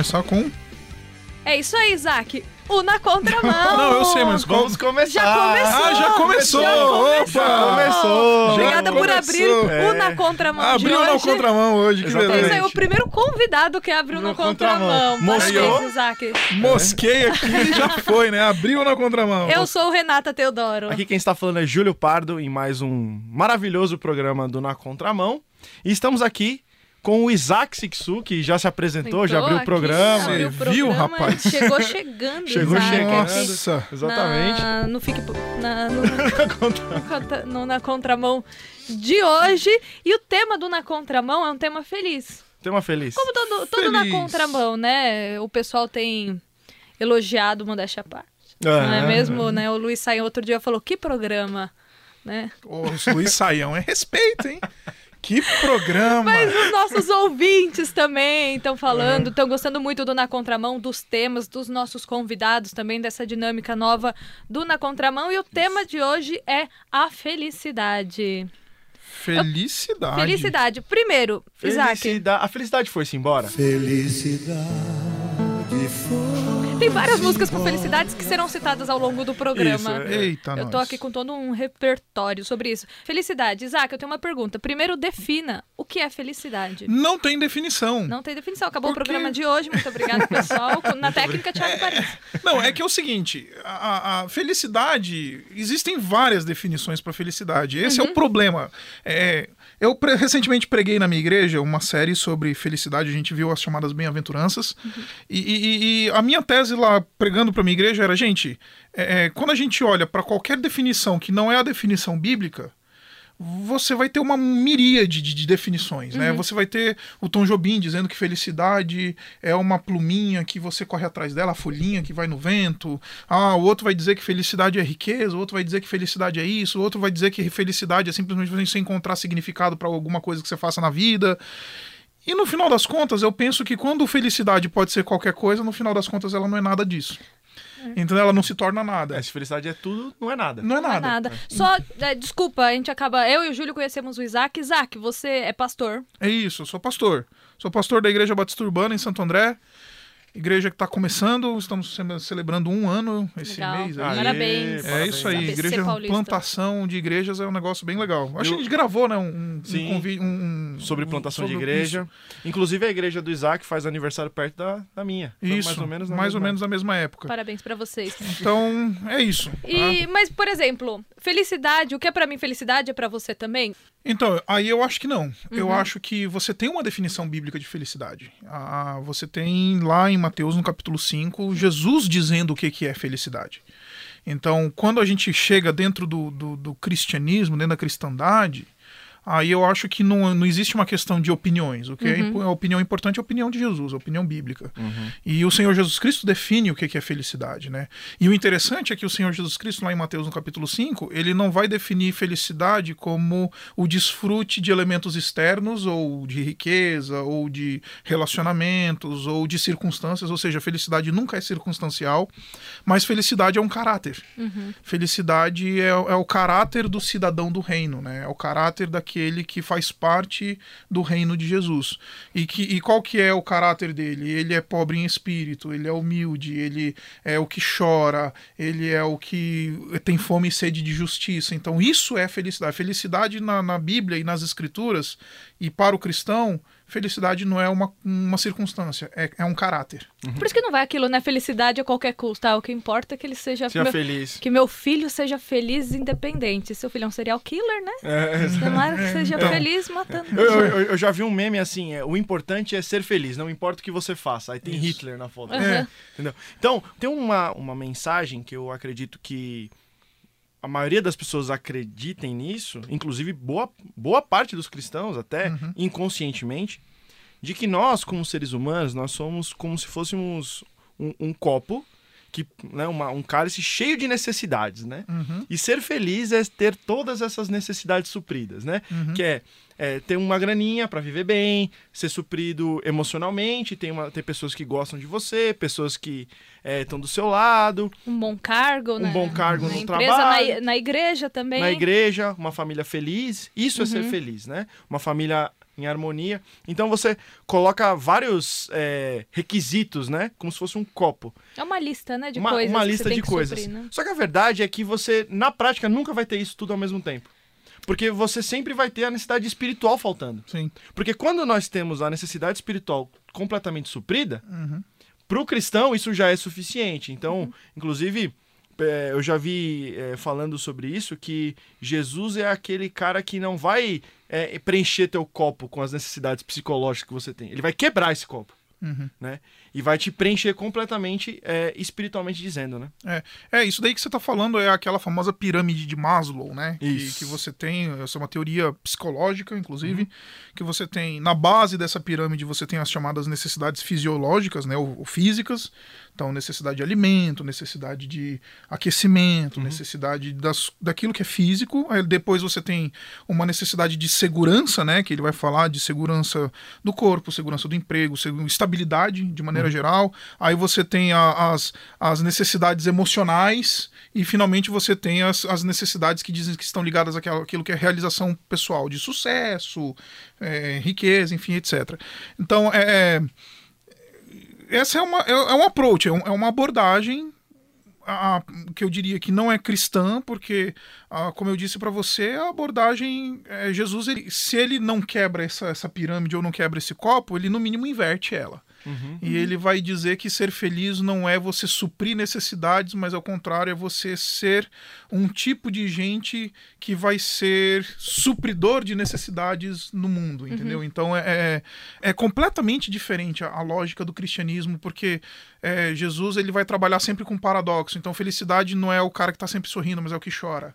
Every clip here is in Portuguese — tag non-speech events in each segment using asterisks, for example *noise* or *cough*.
começar com. É isso aí, Isaac. O na contramão. Não, eu sei, mas Vamos começar. Já começou. Ah, já começou! Já começou. Opa! Começou. Obrigada Já por começou. abrir o É. na contramão de Abriu na hoje. contramão hoje, que Exatamente. É isso aí, beleza. o primeiro convidado que abriu no No contramão. contramão. Mostrou? Isaac. Mosquei aqui e já foi, né? Abriu na contramão. Eu sou o Renata Teodoro. Aqui quem está falando é Júlio Pardo em mais um maravilhoso programa do Na Contramão. E estamos aqui com o Isaac Sixu, que já se apresentou, já abriu o programa. abriu o Você viu, programa, rapaz? Chegou chegando, Chegou Isaac, chegando. aqui. Nossa. Exatamente. Na, no fique, na, no, *laughs* contra- no na contramão de hoje. E o tema do Na Contramão é um tema feliz. Tema feliz. Como todo, todo na Feliz. contramão, né? O pessoal tem elogiado modéstia à parte. É. Não é mesmo, né? O Luiz Saião outro dia falou, que programa, né? Ô, Luiz Saião, é respeito, hein? *laughs* Que programa! Mas os nossos ouvintes também estão falando, Uhum. estão gostando muito do Na Contramão, dos temas, dos nossos convidados também, dessa dinâmica nova do Na Contramão. E o tema de hoje é a felicidade. Felicidade. Felicidade. Primeiro, Isaac, Felicidade. A felicidade foi-se embora. Felicidade foi. Tem várias músicas com felicidades que serão citadas ao longo do programa. Isso, é. Eita, Eu nós. tô aqui com todo um repertório sobre isso. Felicidade. Isaac, eu tenho uma pergunta. Primeiro, defina o que é felicidade. Não tem definição. Não tem definição. Acabou Por o programa de hoje. Muito obrigado, pessoal. *laughs* Na técnica, Thiago Paris. Não, é que é o seguinte, a, a- felicidade, existem várias definições para felicidade. Esse é o problema. É, eu pre- recentemente preguei na minha igreja uma série sobre felicidade, a gente viu as chamadas bem-aventuranças. E, e- e a minha tese lá pregando para minha igreja era, gente, é, é, quando a gente olha para qualquer definição que não é a definição bíblica, você vai ter uma miríade de, de definições, né? Você vai ter o Tom Jobim dizendo que felicidade é uma pluminha que você corre atrás dela, a folhinha que vai no vento. Ah, o outro vai dizer que felicidade é riqueza, o outro vai dizer que felicidade é isso, o outro vai dizer que felicidade é simplesmente você encontrar significado para alguma coisa que você faça na vida. E no final das contas, eu penso que quando felicidade pode ser qualquer coisa, no final das contas ela não é nada disso. Então ela não se torna nada. É, se felicidade é tudo, não é nada. Não é Não é nada. nada. Só, é, desculpa, a gente acaba. Eu e o Júlio conhecemos o Isaac. Isaac, você é pastor. É isso, eu sou pastor. Sou pastor da Igreja Batista Urbana em Santo André. Igreja que está começando, estamos ce- celebrando um ano esse Legal. mês. Aí. Parabéns. É isso aí, igreja, plantação de igrejas é um negócio bem legal. Acho que a gente gravou, né, um, um, Sim. um- um- Sobre um- plantação de sobre igreja. Inclusive a igreja do Isaac faz aniversário perto da, da minha. Então, Isso, mais ou menos na mais ou mesma- menos na mesma época. Parabéns pra vocês. Então, é isso. E, tá? mas, por exemplo, felicidade, o que é pra mim felicidade é pra você também? Então, aí eu acho que não. Uhum. Eu acho que você tem uma definição bíblica de felicidade. Ah, você tem lá em Mateus, no capítulo 5, Jesus dizendo o que, que é felicidade. Então, quando a gente chega dentro do, do, do cristianismo, dentro da cristandade, aí eu acho que não, não existe uma questão de opiniões. O que é impo- a opinião importante é a opinião de Jesus, a opinião bíblica. E o Senhor Jesus Cristo define o que é felicidade, né? E o interessante é que o Senhor Jesus Cristo, lá em Mateus, no capítulo 5, ele não vai definir felicidade como o desfrute de elementos externos, ou de riqueza, ou de relacionamentos, ou de circunstâncias, ou seja, felicidade nunca é circunstancial, mas felicidade é um caráter. Felicidade é, é o caráter do cidadão do reino, né? É o caráter daquele que faz parte do reino de Jesus. E, que, e qual que é o caráter dele? Ele é pobre em espírito, ele é humilde, ele é o que chora, ele é o que tem fome e sede de justiça. Então isso é felicidade. Felicidade na, na Bíblia e nas Escrituras e para o cristão, felicidade não é uma, uma circunstância, é, é um caráter. Por isso que não vai aquilo, né? Felicidade a qualquer custo. Ah, o que importa é que ele seja. Seja meu- feliz. Que meu filho seja feliz independente. Seu filho é um serial killer, né? É, Tomara que seja Então. feliz matando. Eu, eu- eu já vi um meme assim, é, o importante é ser feliz, não importa o que você faça. Aí tem Hitler na foto. Aham. Entendeu? Então, tem uma, uma mensagem que eu acredito que a maioria das pessoas acreditem nisso, inclusive boa, boa parte dos cristãos até, inconscientemente, de que nós, como seres humanos, nós somos como se fôssemos um, um copo, que, né, uma- um cálice cheio de necessidades, né? E ser feliz é ter todas essas necessidades supridas, né? Que é, é, ter uma graninha para viver bem, ser suprido emocionalmente, tem uma, ter pessoas que gostam de você, pessoas que estão do seu lado, Um bom cargo, um né? bom cargo na no empresa, trabalho, Na, na igreja também. na igreja, uma família feliz. Isso é ser feliz, né? Uma família em harmonia. Então você coloca vários é, requisitos, né? Como se fosse um copo. É uma lista, né, de uma, coisas. Uma que lista você tem de coisas. suprir, né? Só que a verdade é que você, na prática, nunca vai ter isso tudo ao mesmo tempo. Porque você sempre vai ter a necessidade espiritual faltando. Sim. Porque quando nós temos a necessidade espiritual completamente suprida, Uhum. para o cristão isso já é suficiente. Então, Uhum. inclusive, é, eu já vi é, falando sobre isso que Jesus é aquele cara que não vai é, preencher teu copo com as necessidades psicológicas que você tem. Ele vai quebrar esse copo, Uhum. né? E vai te preencher completamente é, espiritualmente dizendo, né? É, é, isso daí que você está falando é aquela famosa pirâmide de Maslow, né? Que, Isso. que você tem, essa é uma teoria psicológica, inclusive, Uhum. que você tem, na base dessa pirâmide, você tem as chamadas necessidades fisiológicas, né? Ou, ou físicas. Então, necessidade de alimento, necessidade de aquecimento, Uhum. necessidade das, daquilo que é físico. Aí depois você tem uma necessidade de segurança, né? Que ele vai falar de segurança do corpo, segurança do emprego, estabilidade de maneira Uhum. geral. Aí você tem a- as, as necessidades emocionais e finalmente você tem as, as necessidades que dizem que estão ligadas àquela- àquilo que é realização pessoal, de sucesso, é, riqueza, enfim, etc. Então, é, essa é, uma, é, é um approach, é, um- é uma abordagem a- a- que eu diria que não é cristã, porque, ah, como eu disse para você, a abordagem, é, Jesus, ele- se ele não quebra essa, essa pirâmide ou não quebra esse copo, ele no mínimo inverte ela. E ele vai dizer que ser feliz não é você suprir necessidades, mas ao contrário, é você ser um tipo de gente que vai ser supridor de necessidades no mundo, entendeu? Então é, é, é completamente diferente a, a lógica do cristianismo, porque é, Jesus ele vai trabalhar sempre com paradoxo. Então felicidade não é o cara que está sempre sorrindo, mas é o que chora.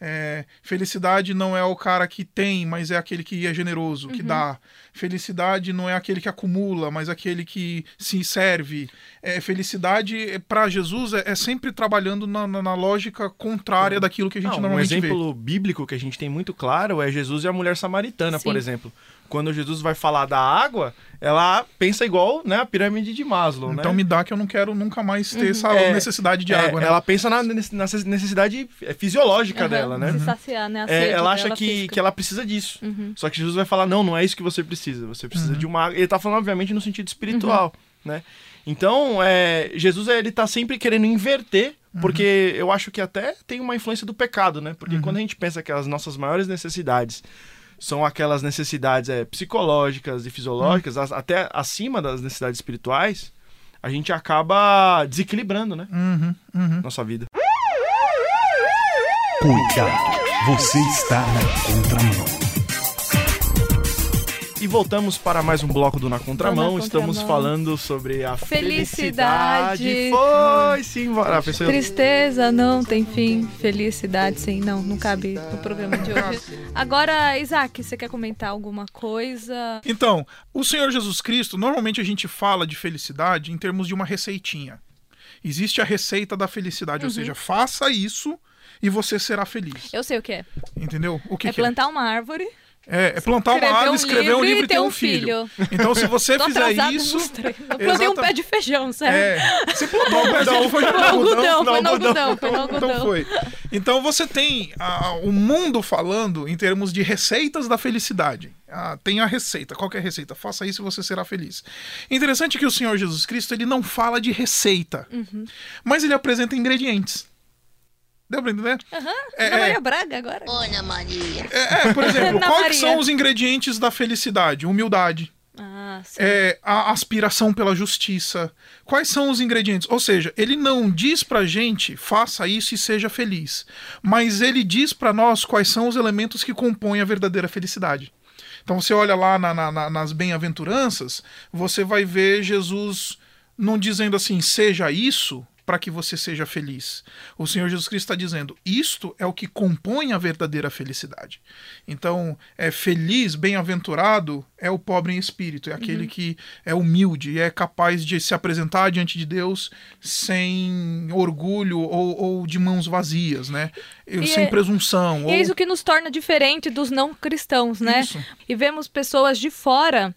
É, felicidade não é o cara que tem, mas é aquele que é generoso, que dá. Felicidade não é aquele que acumula, mas aquele que se serve. É, felicidade, para Jesus, é, é sempre trabalhando na, na- na lógica contrária daquilo que a gente Não, um normalmente vê. exemplo bíblico que a gente tem muito claro é Jesus e a mulher samaritana, por Sim. exemplo. Quando Jesus vai falar da água, ela pensa igual né, a pirâmide de Maslow, Então né? me dá que eu não quero nunca mais ter essa É, necessidade de É, água, né? Ela pensa na, na necessidade fisiológica Aham, dela, né? Se saciar, né? A É, ela acha dela que, física. que ela precisa disso. Uhum. Só que Jesus vai falar, não, não é isso que você precisa. Você precisa Uhum. de uma água. Ele tá falando, obviamente, no sentido espiritual, né? Então, é, Jesus, ele tá sempre querendo inverter, Uhum. porque eu acho que até tem uma influência do pecado, né? Uhum. Porque quando a gente pensa que as nossas maiores necessidades são aquelas necessidades é, psicológicas e fisiológicas, as- até acima das necessidades espirituais, a gente acaba desequilibrando, né? Uhum, uhum. Nossa vida. Cuidado, você está na contramão. E voltamos para mais um bloco do Na Contramão. Na Estamos Contramão. falando sobre a Felicidade. felicidade. Foi-se embora. A pessoa... Tristeza não tem fim, felicidade sim, não, não cabe no programa de hoje. Agora, Isaac, você quer comentar alguma coisa? Então, o Senhor Jesus Cristo, normalmente a gente fala de felicidade em termos de uma receitinha. Existe a receita da felicidade, ou Uhum. seja, faça isso e você será feliz. Eu sei o que é. Entendeu? O que, é que plantar uma árvore, é? É, plantar uma árvore, um escrever um livro e ter um filho. Então, se você *laughs* fizer isso. Eu plantei um pé de feijão, sério. É, você plantou um pezinho de feijão. Foi no algodão, foi no algodão. foi no Então algodão. foi. Então você tem ah, o mundo falando em termos de receitas da felicidade. Ah, tem a receita. Qual que é a receita? Faça isso e você será feliz. Interessante que o Senhor Jesus Cristo ele não fala de receita, Uhum. mas ele apresenta ingredientes. Deu pra entender? Aham, É, Ana é. Maria Braga agora. Ana Maria. É, é, por *laughs* exemplo, quais são os ingredientes da felicidade? Humildade. Ah, sim. é, a aspiração pela justiça. Quais são os ingredientes? Ou seja, ele não diz pra gente faça isso e seja feliz, mas ele diz pra nós quais são os elementos que compõem a verdadeira felicidade. Então você olha lá na- na- nas bem-aventuranças, você vai ver Jesus não dizendo assim, seja isso para que você seja feliz. O Senhor Jesus Cristo está dizendo, isto é o que compõe a verdadeira felicidade. Então, é feliz, bem-aventurado é o pobre em espírito, é aquele que é humilde é capaz de se apresentar diante de Deus sem orgulho ou, ou de mãos vazias, né? E sem é- presunção. E ou... é isso que nos torna diferente dos não cristãos, né? Isso. E vemos pessoas de fora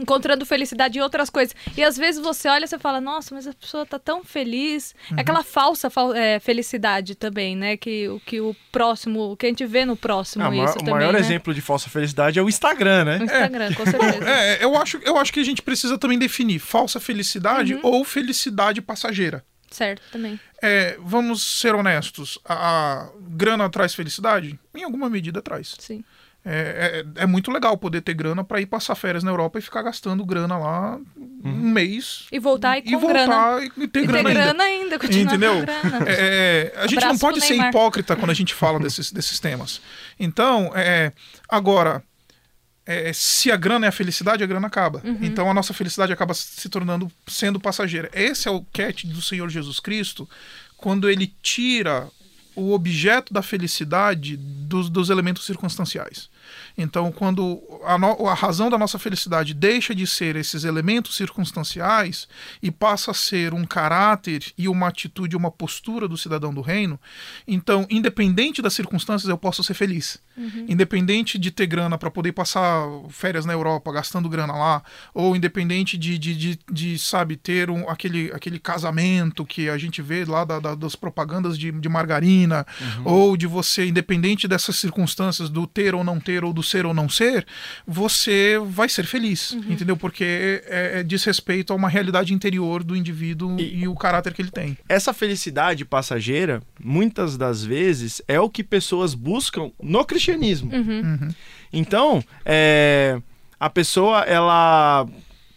encontrando felicidade em outras coisas. E às vezes você olha e você fala, nossa, mas a pessoa tá tão feliz. Uhum. É aquela falsa fal- é, felicidade também, né? Que, o que o próximo, o que a gente vê no próximo o maior, isso o também, maior né? exemplo de falsa felicidade é o Instagram, né? No Instagram, com certeza. *laughs* É, eu acho, eu acho que a gente precisa também definir falsa felicidade Uhum. ou felicidade passageira. Certo, também. É, vamos ser honestos, a, a grana traz felicidade? Em alguma medida traz. Sim. É, é, é muito legal poder ter grana para ir passar férias na Europa e ficar gastando grana lá um mês. E voltar e com e voltar grana. e, ter E ter grana ainda. grana ainda, continuar Entendeu? grana. É, é, a gente não Abraço pode pro ser Neymar. hipócrita quando a gente fala desses, desses temas. Então, é, agora, é, se a grana é a felicidade, a grana acaba. Uhum. Então a nossa felicidade acaba se tornando sendo passageira. Esse é o catch do Senhor Jesus Cristo quando ele tira o objeto da felicidade dos, dos elementos circunstanciais. Então, quando a, no- a razão da nossa felicidade deixa de ser esses elementos circunstanciais e passa a ser um caráter e uma atitude, uma postura do cidadão do reino, então, independente das circunstâncias, eu posso ser feliz. Independente de ter grana para poder passar férias na Europa, gastando grana lá, ou independente de, de, de, de, sabe, ter um, aquele, aquele casamento que a gente vê lá da- da- das propagandas de, de margarina, ou de você, independente dessas circunstâncias, do ter ou não ter, ou do ser ou não ser, você vai ser feliz, entendeu? Porque é, é, diz respeito a uma realidade interior do indivíduo E- e o caráter que ele tem. Essa felicidade passageira, muitas das vezes, é o que pessoas buscam no cristianismo. Uhum. Então, é, a pessoa, ela.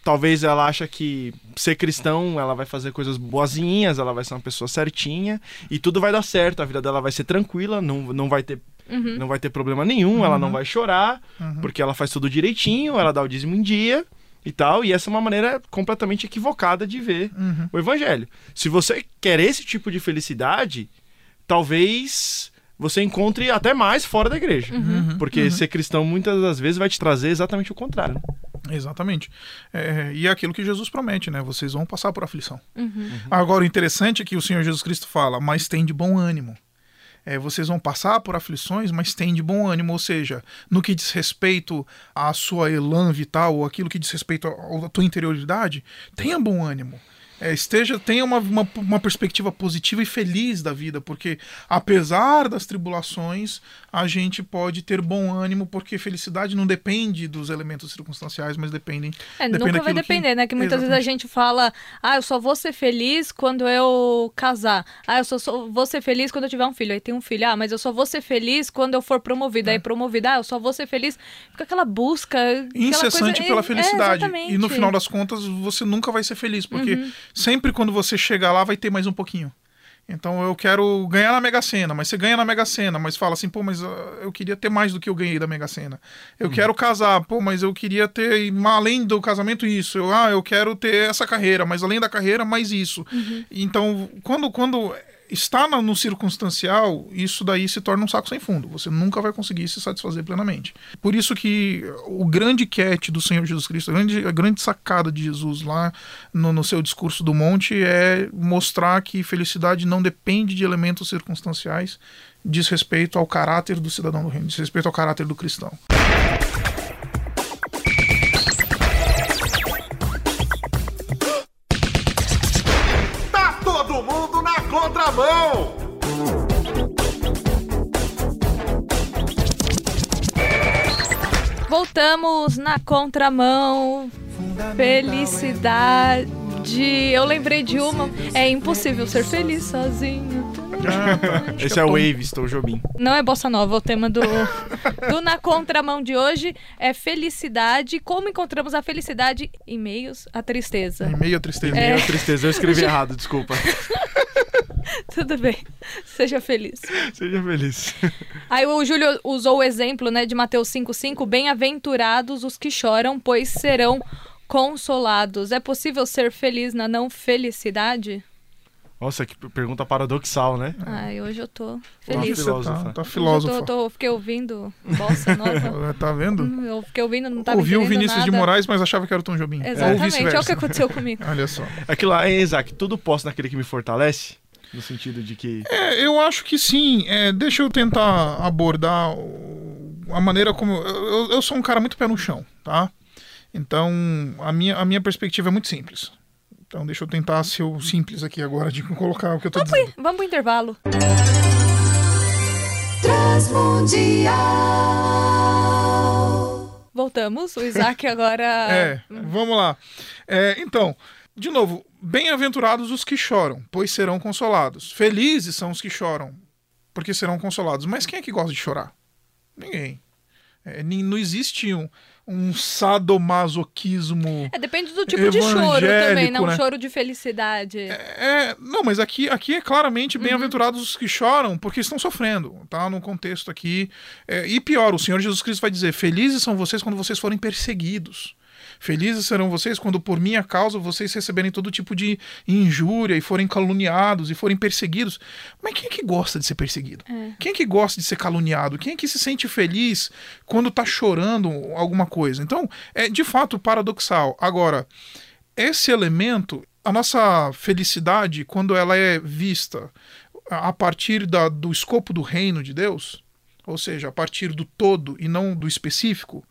Talvez ela acha que ser cristão, ela vai fazer coisas boazinhas, ela vai ser uma pessoa certinha e tudo vai dar certo, a vida dela vai ser tranquila, não, não, vai, ter, Uhum. não vai ter problema nenhum, ela não vai chorar, Uhum. porque ela faz tudo direitinho, ela dá o dízimo em dia e tal, e essa é uma maneira completamente equivocada de ver Uhum. o evangelho. Se você quer esse tipo de felicidade, talvez você encontre até mais fora da igreja. Uhum. Porque ser cristão muitas das vezes vai te trazer exatamente o contrário. né? Exatamente. É, e é aquilo que Jesus promete, né? Vocês vão passar por aflição. Uhum. Agora, o interessante é que o Senhor Jesus Cristo fala, mas tem de bom ânimo. É, vocês vão passar por aflições, mas tem de bom ânimo, ou seja, no que diz respeito à sua elan vital, ou aquilo que diz respeito à tua interioridade, tenha bom ânimo. É, esteja, tenha uma, uma, uma perspectiva positiva e feliz da vida, porque apesar das tribulações, a gente pode ter bom ânimo, porque felicidade não depende dos elementos circunstanciais, mas dependem. É, depende nunca vai daquilo que- depender, né? Que muitas vezes a Exatamente. gente fala, ah, eu só vou ser feliz quando eu casar. Ah, eu só, só vou ser feliz quando eu tiver um filho. Aí tem um filho, ah, mas eu só vou ser feliz quando eu for promovido. Aí promovido, ah, eu só vou ser feliz. Fica aquela busca. aquela incessante coisa- pela é, felicidade. exatamente. e no final das contas, você nunca vai ser feliz, porque Uhum. Sempre quando você chegar lá, vai ter mais um pouquinho. Então eu quero ganhar na Mega Sena, mas você ganha na Mega Sena, mas fala assim, pô, mas ah, eu queria ter mais do que eu ganhei da Mega Sena. Eu Uhum. quero casar, pô, mas eu queria ter, além do casamento, isso. Eu, ah, eu quero ter essa carreira, mas além da carreira, mais isso. Uhum. Então, quando, quando está no circunstancial, isso daí se torna um saco sem fundo. Você nunca vai conseguir se satisfazer plenamente. Por isso que o grande catch do Senhor Jesus Cristo, a grande, a grande sacada de Jesus lá no, no seu discurso do monte é mostrar que felicidade não depende de elementos circunstanciais, diz respeito ao caráter do cidadão do reino, diz respeito ao caráter do cristão. Contramão! Voltamos na contramão. Felicidade. Eu lembrei de uma. É impossível ser feliz sozinho. *laughs* Esse é o Wave, estou Jobim. Não é bossa nova, o tema do, do Na Contramão de hoje é felicidade. Como encontramos a felicidade em meios à tristeza. Em meio à tristeza. É. Minha tristeza, eu escrevi *laughs* errado, desculpa. *laughs* Tudo bem, seja feliz. Seja feliz. *laughs* Aí o Júlio usou o exemplo né, de Mateus 5,5: Bem-aventurados os que choram, pois serão consolados. É possível ser feliz na não felicidade? Nossa, que pergunta paradoxal, né? Ai, hoje eu tô feliz. Você filósofa. tá, tá eu tô, tô- fiquei ouvindo bossa nova. *laughs* Tá vendo? Hum, eu fiquei ouvindo, não tava Ouviu o Vinícius de nada. Moraes, mas achava que era o Tom Jobim. Exatamente, é o vice-versa. que aconteceu comigo. Olha só. Aquilo lá, é, Isaac, tudo posso naquele que me fortalece? No sentido de que. É, eu acho que sim. É, deixa eu tentar abordar a maneira como. Eu, eu- eu sou um cara muito pé no chão, tá? Então, a minha, a minha perspectiva é muito simples. Então, deixa eu tentar ser o simples aqui agora de *laughs* colocar o que eu tô Vamos dizendo. pro, vamos pro intervalo. Transmundial. Voltamos. O Isaac agora. É, vamos lá. É, então, de novo, bem-aventurados os que choram, pois serão consolados. Felizes são os que choram, porque serão consolados. Mas quem é que gosta de chorar? Ninguém. É, nem- não existe um, um sadomasoquismo. É, depende do tipo de choro também, não um né? choro de felicidade. É, não, mas aqui, aqui é claramente bem-aventurados os que choram, porque estão sofrendo, tá? No contexto aqui. É, e pior, o Senhor Jesus Cristo vai dizer: Felizes são vocês quando vocês forem perseguidos. Felizes serão vocês quando, por minha causa, vocês receberem todo tipo de injúria e forem caluniados e forem perseguidos. Mas quem é que gosta de ser perseguido? Quem é que gosta de ser caluniado? Quem é que se sente feliz quando tá chorando alguma coisa? Então, é de fato paradoxal. Agora, esse elemento, a nossa felicidade, quando ela é vista a a partir da- do escopo do reino de Deus, ou seja, a partir do todo e não do específico,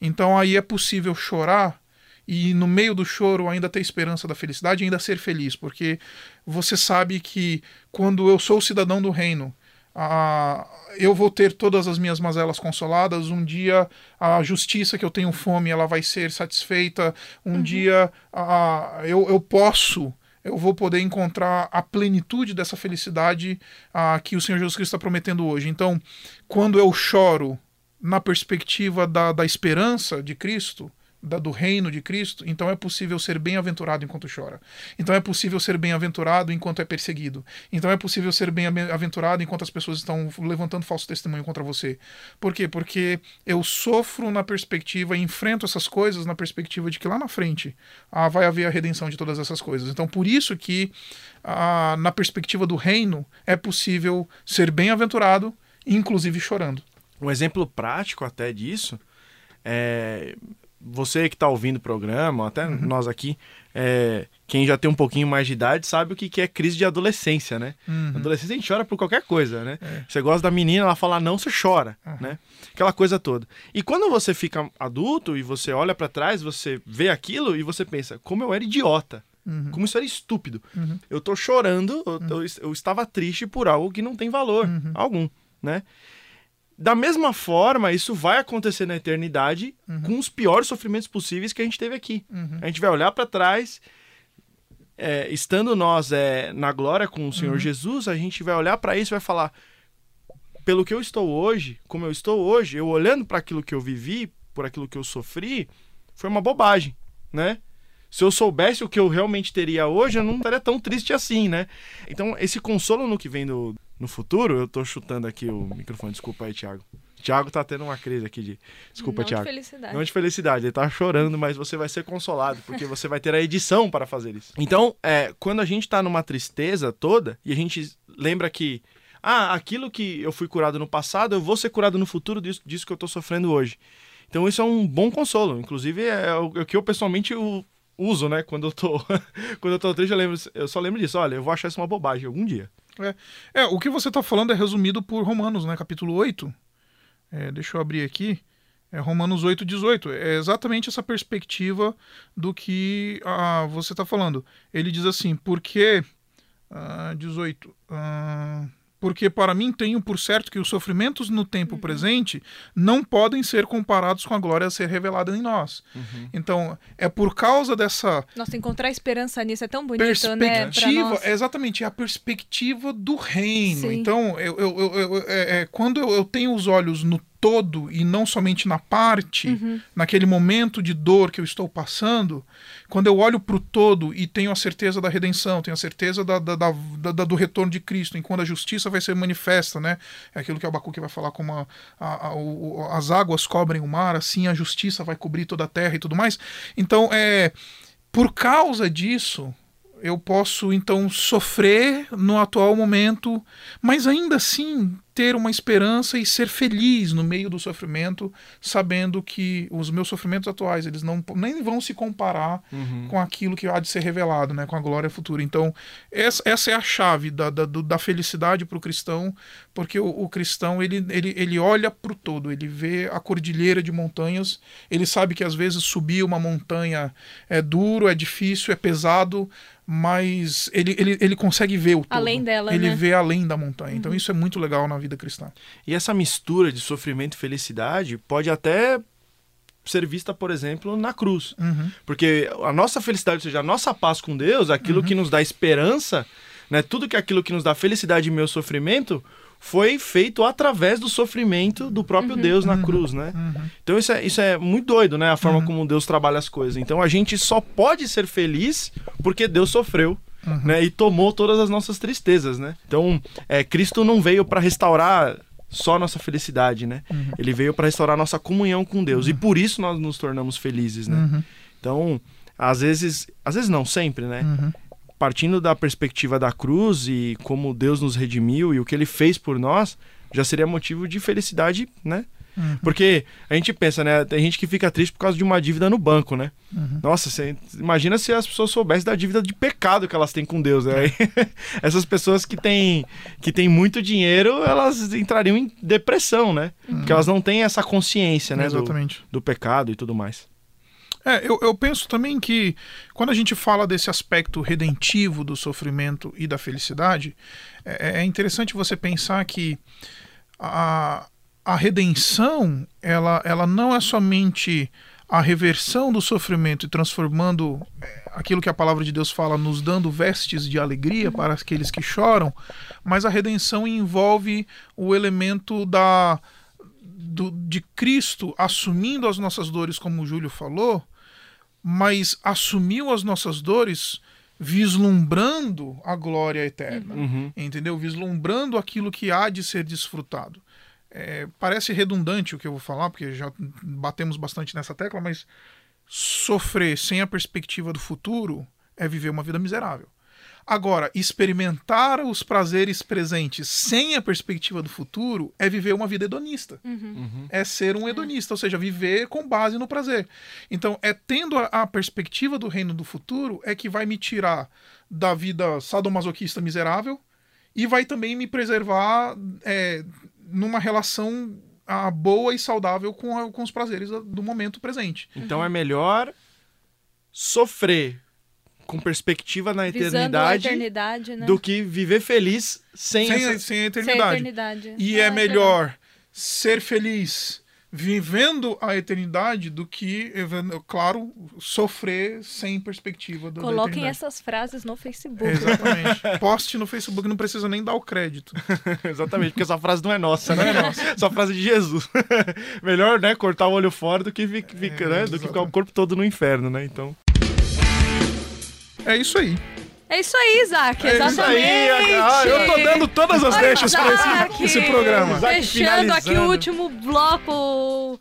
então aí é possível chorar e no meio do choro ainda ter esperança da felicidade e ainda ser feliz, porque você sabe que quando eu sou cidadão do reino, ah, eu vou ter todas as minhas mazelas consoladas. Um dia a justiça que eu tenho fome ela vai ser satisfeita. Um dia ah, eu, eu posso, eu vou poder encontrar a plenitude dessa felicidade ah, que o Senhor Jesus Cristo está prometendo hoje. Então, quando eu choro na perspectiva da, da esperança de Cristo, da- do reino de Cristo, então é possível ser bem-aventurado enquanto chora. Então é possível ser bem-aventurado enquanto é perseguido. Então é possível ser bem-aventurado enquanto as pessoas estão levantando falso testemunho contra você. Por quê? Porque eu sofro na perspectiva, enfrento essas coisas na perspectiva de que lá na frente ah, vai haver a redenção de todas essas coisas. Então por isso que ah, na perspectiva do reino é possível ser bem-aventurado, inclusive chorando. Um exemplo prático até disso é você que está ouvindo o programa, até Uhum. nós aqui, é, quem já tem um pouquinho mais de idade sabe o que que é crise de adolescência, né? Uhum. Adolescência a gente chora por qualquer coisa, né? É. Você gosta da menina, ela fala não, você chora, né? Aquela coisa toda. E quando você fica adulto e você olha para trás, você vê aquilo e você pensa, como eu era idiota. Uhum. Como isso era estúpido. Eu tô chorando, eu, eu- eu estava triste por algo que não tem valor Uhum. algum, né? Da mesma forma, isso vai acontecer na eternidade com os piores sofrimentos possíveis que a gente teve aqui. A gente vai olhar para trás, é, estando nós é, na glória com o Senhor Jesus, a gente vai olhar para isso e vai falar: pelo que eu estou hoje, como eu estou hoje, eu olhando para aquilo que eu vivi, por aquilo que eu sofri, foi uma bobagem, né? Se eu soubesse o que eu realmente teria hoje, eu não estaria tão triste assim, né? Então, esse consolo no que vem no, no futuro, eu tô chutando aqui o microfone, desculpa aí, Thiago. Thiago tá tendo uma crise aqui de. Desculpa, não Thiago. de felicidade. Não de felicidade, ele tá chorando, mas você vai ser consolado, porque *laughs* você vai ter a edição para fazer isso. Então, é, quando a gente tá numa tristeza toda, e a gente lembra que, ah, aquilo que eu fui curado no passado, eu vou ser curado no futuro disso, disso que eu tô sofrendo hoje. Então, isso é um bom consolo. Inclusive, é o, é o que eu pessoalmente uso, né? Quando eu tô, *laughs* quando eu tô triste, eu, lembro, eu só lembro disso. Olha, eu vou achar isso uma bobagem algum dia. É, é, o que você está falando é resumido por Romanos, né? Capítulo 8. É, deixa eu abrir aqui. É Romanos 8, 18. É exatamente essa perspectiva do que ah, você está falando. Ele diz assim, porque. ah, 18. ah, porque para mim tenho por certo que os sofrimentos no tempo presente não podem ser comparados com a glória a ser revelada em nós. Então, é por causa dessa Nossa, encontrar esperança nisso é tão bonito, né? Perspectiva, nós. é exatamente, é a perspectiva do reino. Sim. Então, eu, eu, eu- eu- quando eu, eu tenho os olhos no todo e não somente na parte, Uhum. naquele momento de dor que eu estou passando, quando eu olho para o todo e tenho a certeza da redenção, tenho a certeza da, da- da- da- do retorno de Cristo, em quando a justiça vai ser manifesta, né? É aquilo que Abacuque vai falar como a- a- a- o- as águas cobrem o mar, assim a justiça vai cobrir toda a terra e tudo mais. Então, é por causa disso, eu posso então sofrer no atual momento, mas ainda assim ter uma esperança e ser feliz no meio do sofrimento, sabendo que os meus sofrimentos atuais eles não nem vão se comparar Uhum. com aquilo que há de ser revelado, né, com a glória futura. Então essa, essa é a chave da, da, da felicidade para o cristão, porque o, o cristão ele, ele, ele olha para o todo, ele vê a cordilheira de montanhas, ele sabe que às vezes subir uma montanha é duro, é difícil, é pesado, mas ele, ele, ele consegue ver o todo. Além dela, Ele né? Uhum. vê além da montanha. Então isso é muito legal na vida cristã. E essa mistura de sofrimento e felicidade pode até ser vista, por exemplo, na cruz. Uhum. Porque a nossa felicidade, ou seja, a nossa paz com Deus, aquilo que nos dá esperança, né, tudo que aquilo que nos dá felicidade e meu sofrimento, foi feito através do sofrimento do próprio Deus na cruz, né? Então isso é, isso é muito doido, né? A forma como Deus trabalha as coisas. Então a gente só pode ser feliz porque Deus sofreu. Né, e tomou todas as nossas tristezas, né? Então, é, Cristo não veio para restaurar só nossa felicidade, né? Ele veio para restaurar nossa comunhão com Deus e por isso nós nos tornamos felizes, né? Uhum. Então, às vezes, às vezes não, sempre, né? Uhum. Partindo da perspectiva da cruz e como Deus nos redimiu e o que ele fez por nós, já seria motivo de felicidade, né? Uhum. Porque a gente pensa, né? Tem gente que fica triste por causa de uma dívida no banco, né? Uhum. Nossa, você imagina se as pessoas soubessem da dívida de pecado que elas têm com Deus, né? Aí, *laughs* Essas pessoas que têm, que têm muito dinheiro, elas entrariam em depressão, né? Porque elas não têm essa consciência, né? Do, Exatamente. do pecado e tudo mais. É, eu, eu penso também que quando a gente fala desse aspecto redentivo do sofrimento e da felicidade, é, é interessante você pensar que a, a redenção ela, ela não é somente a reversão do sofrimento e transformando é, aquilo que a palavra de Deus fala, nos dando vestes de alegria para aqueles que choram, mas a redenção envolve o elemento da do- de Cristo assumindo as nossas dores, como o Júlio falou, mas assumiu as nossas dores vislumbrando a glória eterna, Uhum. entendeu? Vislumbrando aquilo que há de ser desfrutado. É, parece redundante o que eu vou falar, porque já batemos bastante nessa tecla, mas sofrer sem a perspectiva do futuro é viver uma vida miserável. Agora, experimentar os prazeres presentes sem a perspectiva do futuro é viver uma vida hedonista. É ser um hedonista, ou seja, viver com base no prazer. Então, é tendo a, a perspectiva do reino do futuro é que vai me tirar da vida sadomasoquista miserável e vai também me preservar é, numa relação ah, boa e saudável com, a- com os prazeres do- momento presente. Então é melhor sofrer com perspectiva na eternidade, eternidade, né? do que viver feliz sem, Sem, a- essa... sem a Sem a eternidade. eternidade. E Ah, é melhor ser feliz vivendo a eternidade do que, claro, sofrer sem perspectiva da, da Coloquem eternidade. essas frases no Facebook. Exatamente. Poste no Facebook, não precisa nem dar o crédito. *laughs* Exatamente, porque essa frase não é nossa, né? *laughs* Essa frase é de Jesus. *laughs* melhor, né, cortar o olho fora do que, É, né, do que ficar o corpo todo no inferno, né? Então... É isso aí. É isso aí, Isaac. É isso Exatamente. aí. Ah, eu tô dando todas as deixas pra Isaac. esse, esse programa. Isaac Fechando aqui o último bloco.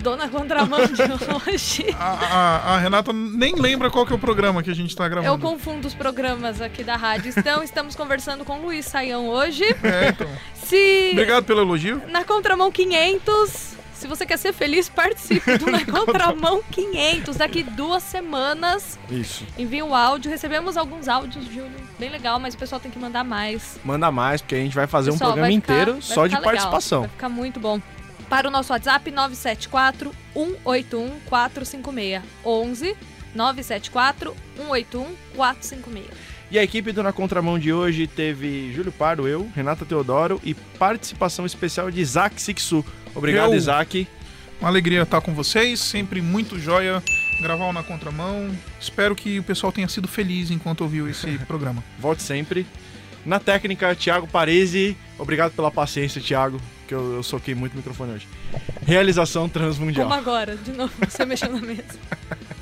Dona Contramão de *laughs* hoje. A, a- a Renata nem lembra qual que é o programa que a gente tá Eu gravando. confundo os programas aqui da rádio. Então, estamos conversando com o Luiz Saião hoje. É, então. Se Obrigado pelo elogio. na Contramão 500, se você quer ser feliz, participe do Na *laughs* Contramão 500. Daqui duas semanas, Isso. envie um áudio. Recebemos alguns áudios, Júlio. Bem legal, mas o pessoal tem que mandar mais. Manda mais, porque a gente vai fazer um Pessoal, programa vai ficar- inteiro só de legal, participação. Vai ficar muito bom. Para o nosso WhatsApp, 974 181 456. 11 974 181 456. E a equipe do Na Contramão de hoje teve Júlio Pardo, eu, Renata Teodoro e participação especial de Isaac Sixu. Obrigado, Eu. Isaac. Uma alegria estar com vocês, sempre muito joia gravar na contramão. Espero que o pessoal tenha sido feliz enquanto ouviu esse *laughs* programa. Volte sempre. Na técnica, Thiago Paresi. Obrigado pela paciência, Thiago, que eu, eu soquei muito o microfone hoje. Realização Transmundial. Como agora, de novo, você mexendo na mesa. *laughs*